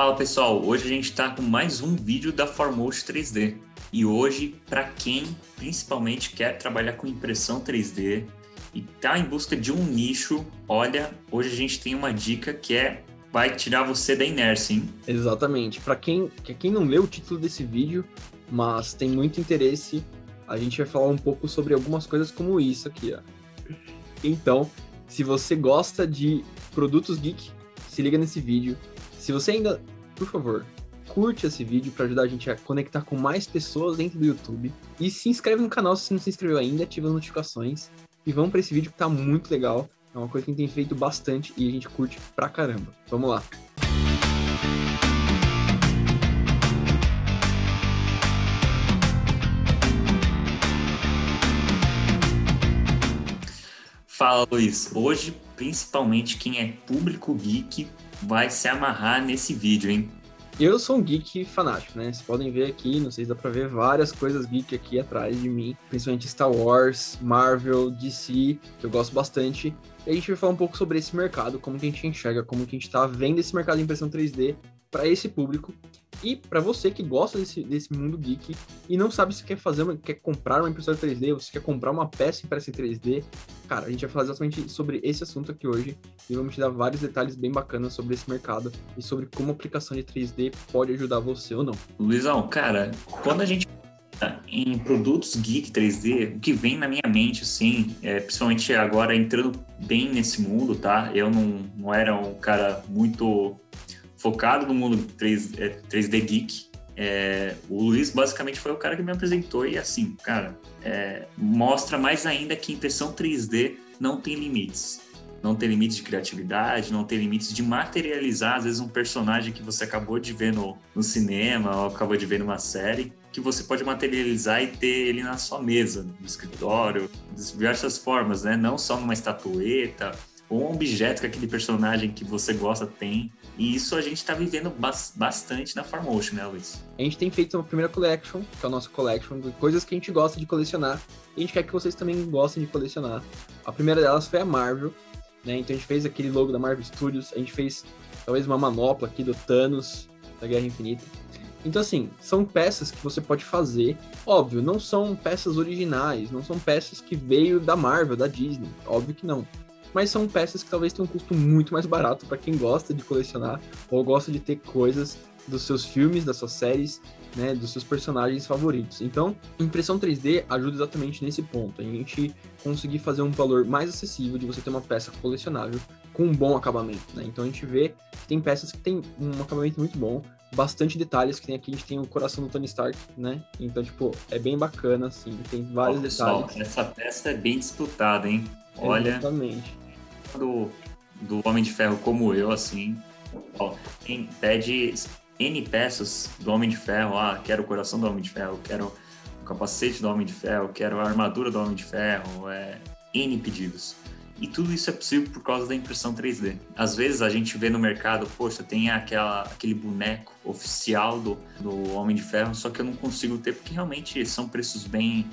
Fala pessoal, hoje a gente está com mais um vídeo da Formost 3D. E hoje, para quem principalmente quer trabalhar com impressão 3D e está em busca de um nicho, olha, hoje a gente tem uma dica que é vai tirar você da inércia, hein? Exatamente. Para quem, quem não leu o título desse vídeo, mas tem muito interesse, a gente vai falar um pouco sobre algumas coisas como isso aqui, ó. Então, se você gosta de produtos geek, se liga nesse vídeo. Se você ainda, por favor, curte esse vídeo para ajudar a gente a conectar com mais pessoas dentro do YouTube. E se inscreve no canal se você não se inscreveu ainda, ativa as notificações. E vamos para esse vídeo que tá muito legal. É uma coisa que a gente tem feito bastante e a gente curte pra caramba. Vamos lá. Fala, Luiz. Hoje, principalmente quem é público geek vai se amarrar nesse vídeo, hein? Eu sou um geek fanático, né? Vocês podem ver aqui, não sei se dá pra ver várias coisas geek aqui atrás de mim, principalmente Star Wars, Marvel, DC, que eu gosto bastante. E a gente vai falar um pouco sobre esse mercado, como que a gente enxerga, como que a gente tá vendo esse mercado de impressão 3D para esse público e para você que gosta desse, desse mundo geek e não sabe se quer fazer, uma, quer comprar uma impressora 3D, ou se quer comprar uma peça impressa em 3D, cara, a gente vai falar exatamente sobre esse assunto aqui hoje e vamos te dar vários detalhes bem bacanas sobre esse mercado e sobre como a aplicação de 3D pode ajudar você ou não. Luizão, cara, quando a gente em produtos geek 3D, o que vem na minha mente, assim, é, principalmente agora entrando bem nesse mundo, tá? Eu não, não era um cara muito focado no mundo 3, é, 3D Geek. É, o Luiz basicamente foi o cara que me apresentou e assim, cara, é, mostra mais ainda que impressão 3D não tem limites. Não tem limites de criatividade, não tem limites de materializar, às vezes, um personagem que você acabou de ver no, no cinema ou acabou de ver numa série, que você pode materializar e ter ele na sua mesa, no escritório, de diversas formas, né? Não só numa estatueta ou um objeto que aquele personagem que você gosta tem. E isso a gente está vivendo bastante na Farmotion, né, Luiz? A gente tem feito uma primeira collection, que é a nossa collection, de coisas que a gente gosta de colecionar. E a gente quer que vocês também gostem de colecionar. A primeira delas foi a Marvel, né? Então a gente fez aquele logo da Marvel Studios, a gente fez talvez uma manopla aqui do Thanos, da Guerra Infinita. Então, assim, são peças que você pode fazer. Óbvio, não são peças originais, não são peças que veio da Marvel, da Disney. Óbvio que não mas são peças que talvez tenham um custo muito mais barato para quem gosta de colecionar ou gosta de ter coisas dos seus filmes, das suas séries, né, dos seus personagens favoritos. Então, impressão 3D ajuda exatamente nesse ponto, a gente conseguir fazer um valor mais acessível de você ter uma peça colecionável com um bom acabamento, né? Então a gente vê que tem peças que tem um acabamento muito bom, bastante detalhes, que tem aqui a gente tem o coração do Tony Stark, né? Então, tipo, é bem bacana, assim, tem vários pessoal, detalhes. Essa peça é bem disputada, hein? Olha. Exatamente do, do Homem de Ferro como eu, assim, ó, pede N peças do Homem de Ferro, ah, quero o coração do Homem de Ferro, quero o capacete do Homem de Ferro, quero a armadura do Homem de Ferro, é, N pedidos. E tudo isso é possível por causa da impressão 3D. Às vezes a gente vê no mercado, poxa, tem aquela, aquele boneco oficial do, do Homem de Ferro, só que eu não consigo ter, porque realmente são preços bem.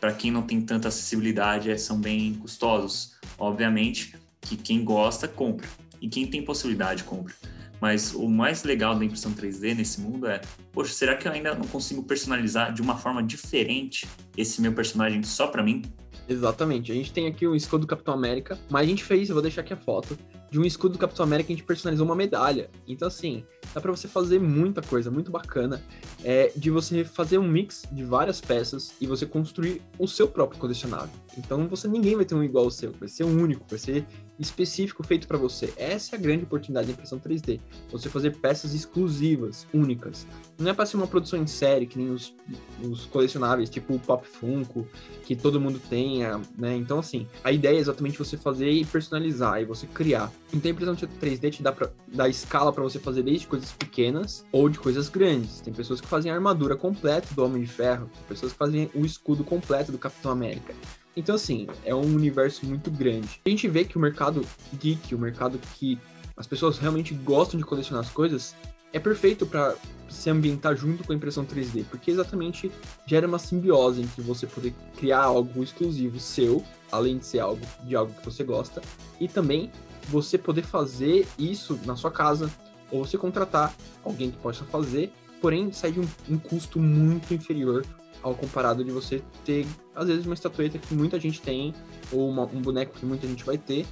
Para quem não tem tanta acessibilidade, é, são bem custosos, obviamente que quem gosta compra e quem tem possibilidade compra. Mas o mais legal da impressão 3D nesse mundo é, poxa, será que eu ainda não consigo personalizar de uma forma diferente esse meu personagem só para mim? Exatamente. A gente tem aqui o escudo do Capitão América, mas a gente fez, eu vou deixar aqui a foto, de um escudo do Capitão América a gente personalizou uma medalha. Então, assim, dá para você fazer muita coisa, muito bacana, é, de você fazer um mix de várias peças e você construir o seu próprio colecionável. Então, você ninguém vai ter um igual ao seu, vai ser um único, vai ser específico feito para você. Essa é a grande oportunidade da impressão 3D. Você fazer peças exclusivas, únicas. Não é para ser uma produção em série, que nem os, os colecionáveis, tipo o Pop Funko, que todo mundo tenha, né? Então, assim, a ideia é exatamente você fazer e personalizar, e você criar. Então, a impressão 3D te dá, pra, dá escala para você fazer desde coisas pequenas ou de coisas grandes. Tem pessoas que fazem a armadura completa do Homem de Ferro, tem pessoas que fazem o escudo completo do Capitão América. Então, assim, é um universo muito grande. A gente vê que o mercado geek, o mercado que as pessoas realmente gostam de colecionar as coisas, é perfeito para se ambientar junto com a impressão 3D, porque exatamente gera uma simbiose entre você poder criar algo exclusivo seu, além de ser algo de algo que você gosta, e também você poder fazer isso na sua casa, ou você contratar alguém que possa fazer, porém sai de um, um custo muito inferior ao comparado de você ter, às vezes, uma estatueta que muita gente tem, ou uma, um boneco que muita gente vai ter,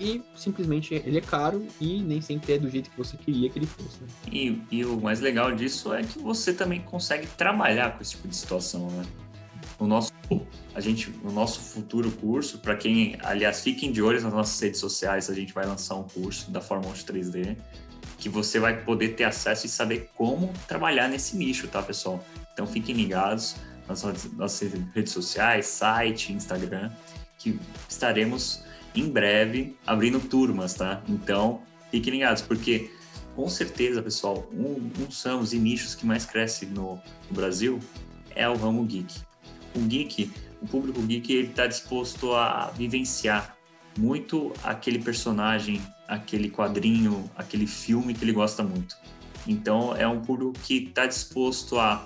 e simplesmente ele é caro e nem sempre é do jeito que você queria que ele fosse. Né? E, e, o mais legal disso é que você também consegue trabalhar com esse tipo de situação, né? O nosso, a gente, o nosso futuro curso, para quem, aliás, fiquem de olho nas nossas redes sociais, a gente vai lançar um curso da Fórmula 3D que você vai poder ter acesso e saber como trabalhar nesse nicho, tá, pessoal? Então fiquem ligados nas nossas redes sociais, site, Instagram, que estaremos em breve abrindo turmas, tá? Então fiquem ligados, porque com certeza, pessoal, um, um são os nichos que mais cresce no, no Brasil é o ramo geek. O geek, o público geek, ele está disposto a vivenciar muito aquele personagem, aquele quadrinho, aquele filme que ele gosta muito. Então, é um público que está disposto a,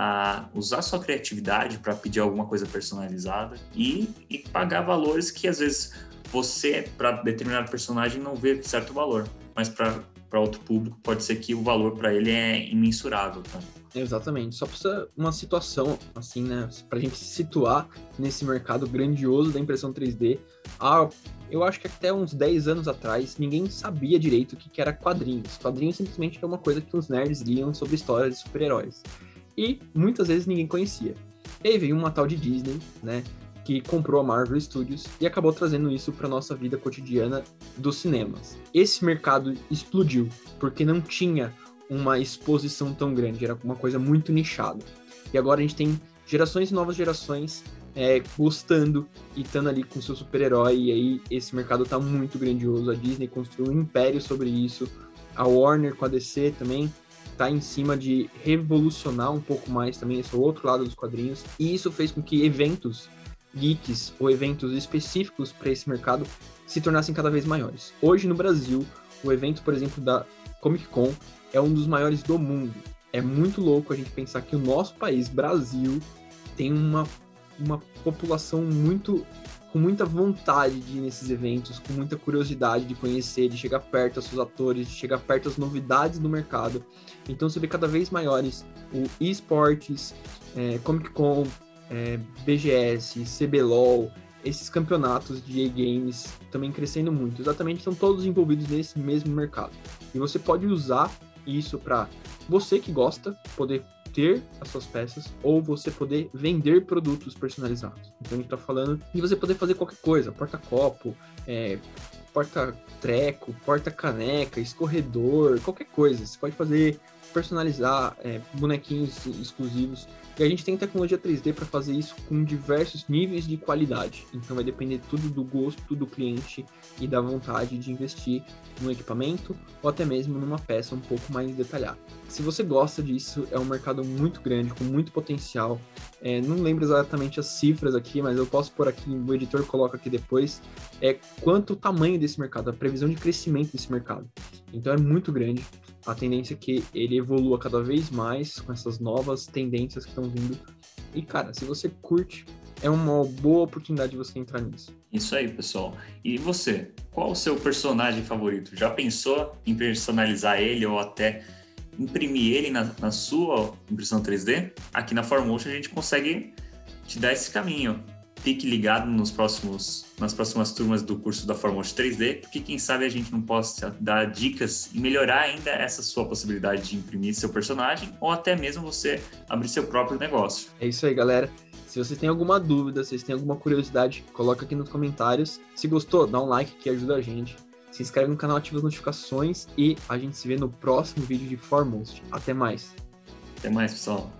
a usar sua criatividade para pedir alguma coisa personalizada e, e pagar valores que às vezes você, para determinado personagem, não vê certo valor, mas para outro público pode ser que o valor para ele é imensurável. Tá? Exatamente. Só precisa uma situação, assim, né? Pra gente se situar nesse mercado grandioso da impressão 3D. Ah, eu acho que até uns 10 anos atrás, ninguém sabia direito o que era quadrinhos. Quadrinhos simplesmente era uma coisa que os nerds liam sobre histórias de super-heróis. E muitas vezes ninguém conhecia. E aí veio uma tal de Disney, né? Que comprou a Marvel Studios e acabou trazendo isso para nossa vida cotidiana dos cinemas. Esse mercado explodiu porque não tinha uma exposição tão grande, era uma coisa muito nichada. E agora a gente tem gerações e novas gerações é, gostando e estando ali com seu super-herói, e aí esse mercado tá muito grandioso. A Disney construiu um império sobre isso, a Warner com a DC também tá em cima de revolucionar um pouco mais também esse outro lado dos quadrinhos, e isso fez com que eventos geeks ou eventos específicos para esse mercado se tornassem cada vez maiores. Hoje no Brasil, o evento, por exemplo, da Comic Con é um dos maiores do mundo. É muito louco a gente pensar que o nosso país, Brasil, tem uma, uma população muito com muita vontade de ir nesses eventos, com muita curiosidade de conhecer, de chegar perto dos seus atores, de chegar perto das novidades do mercado. Então você vê cada vez maiores o esportes, é, Comic Con, é, BGS, CBLOL, esses campeonatos de e-games também crescendo muito. Exatamente, estão todos envolvidos nesse mesmo mercado. E você pode usar isso para você que gosta poder ter as suas peças ou você poder vender produtos personalizados. Então a gente está falando de você poder fazer qualquer coisa, porta-copo, é, porta-treco, porta-caneca, escorredor, qualquer coisa. Você pode fazer personalizar é, bonequinhos exclusivos e a gente tem tecnologia 3D para fazer isso com diversos níveis de qualidade. Então vai depender tudo do gosto do cliente e da vontade de investir no equipamento ou até mesmo numa peça um pouco mais detalhada. Se você gosta disso, é um mercado muito grande, com muito potencial. É, não lembro exatamente as cifras aqui, mas eu posso pôr aqui, o editor coloca aqui depois, é quanto o tamanho desse mercado, a previsão de crescimento desse mercado. Então é muito grande a tendência é que ele evolua cada vez mais com essas novas tendências que estão vindo. E, cara, se você curte, é uma boa oportunidade de você entrar nisso. Isso aí, pessoal. E você, qual o seu personagem favorito? Já pensou em personalizar ele ou até imprimir ele na, na sua impressão 3D? Aqui na Formotion a gente consegue te dar esse caminho fique ligado nos próximos, nas próximas turmas do curso da Fórmula 3D, porque quem sabe a gente não possa dar dicas e melhorar ainda essa sua possibilidade de imprimir seu personagem ou até mesmo você abrir seu próprio negócio. É isso aí, galera. Se vocês têm alguma dúvida, se vocês têm alguma curiosidade, coloca aqui nos comentários. Se gostou, dá um like que ajuda a gente. Se inscreve no canal, ativa as notificações e a gente se vê no próximo vídeo de Foremost. Até mais. Até mais, pessoal.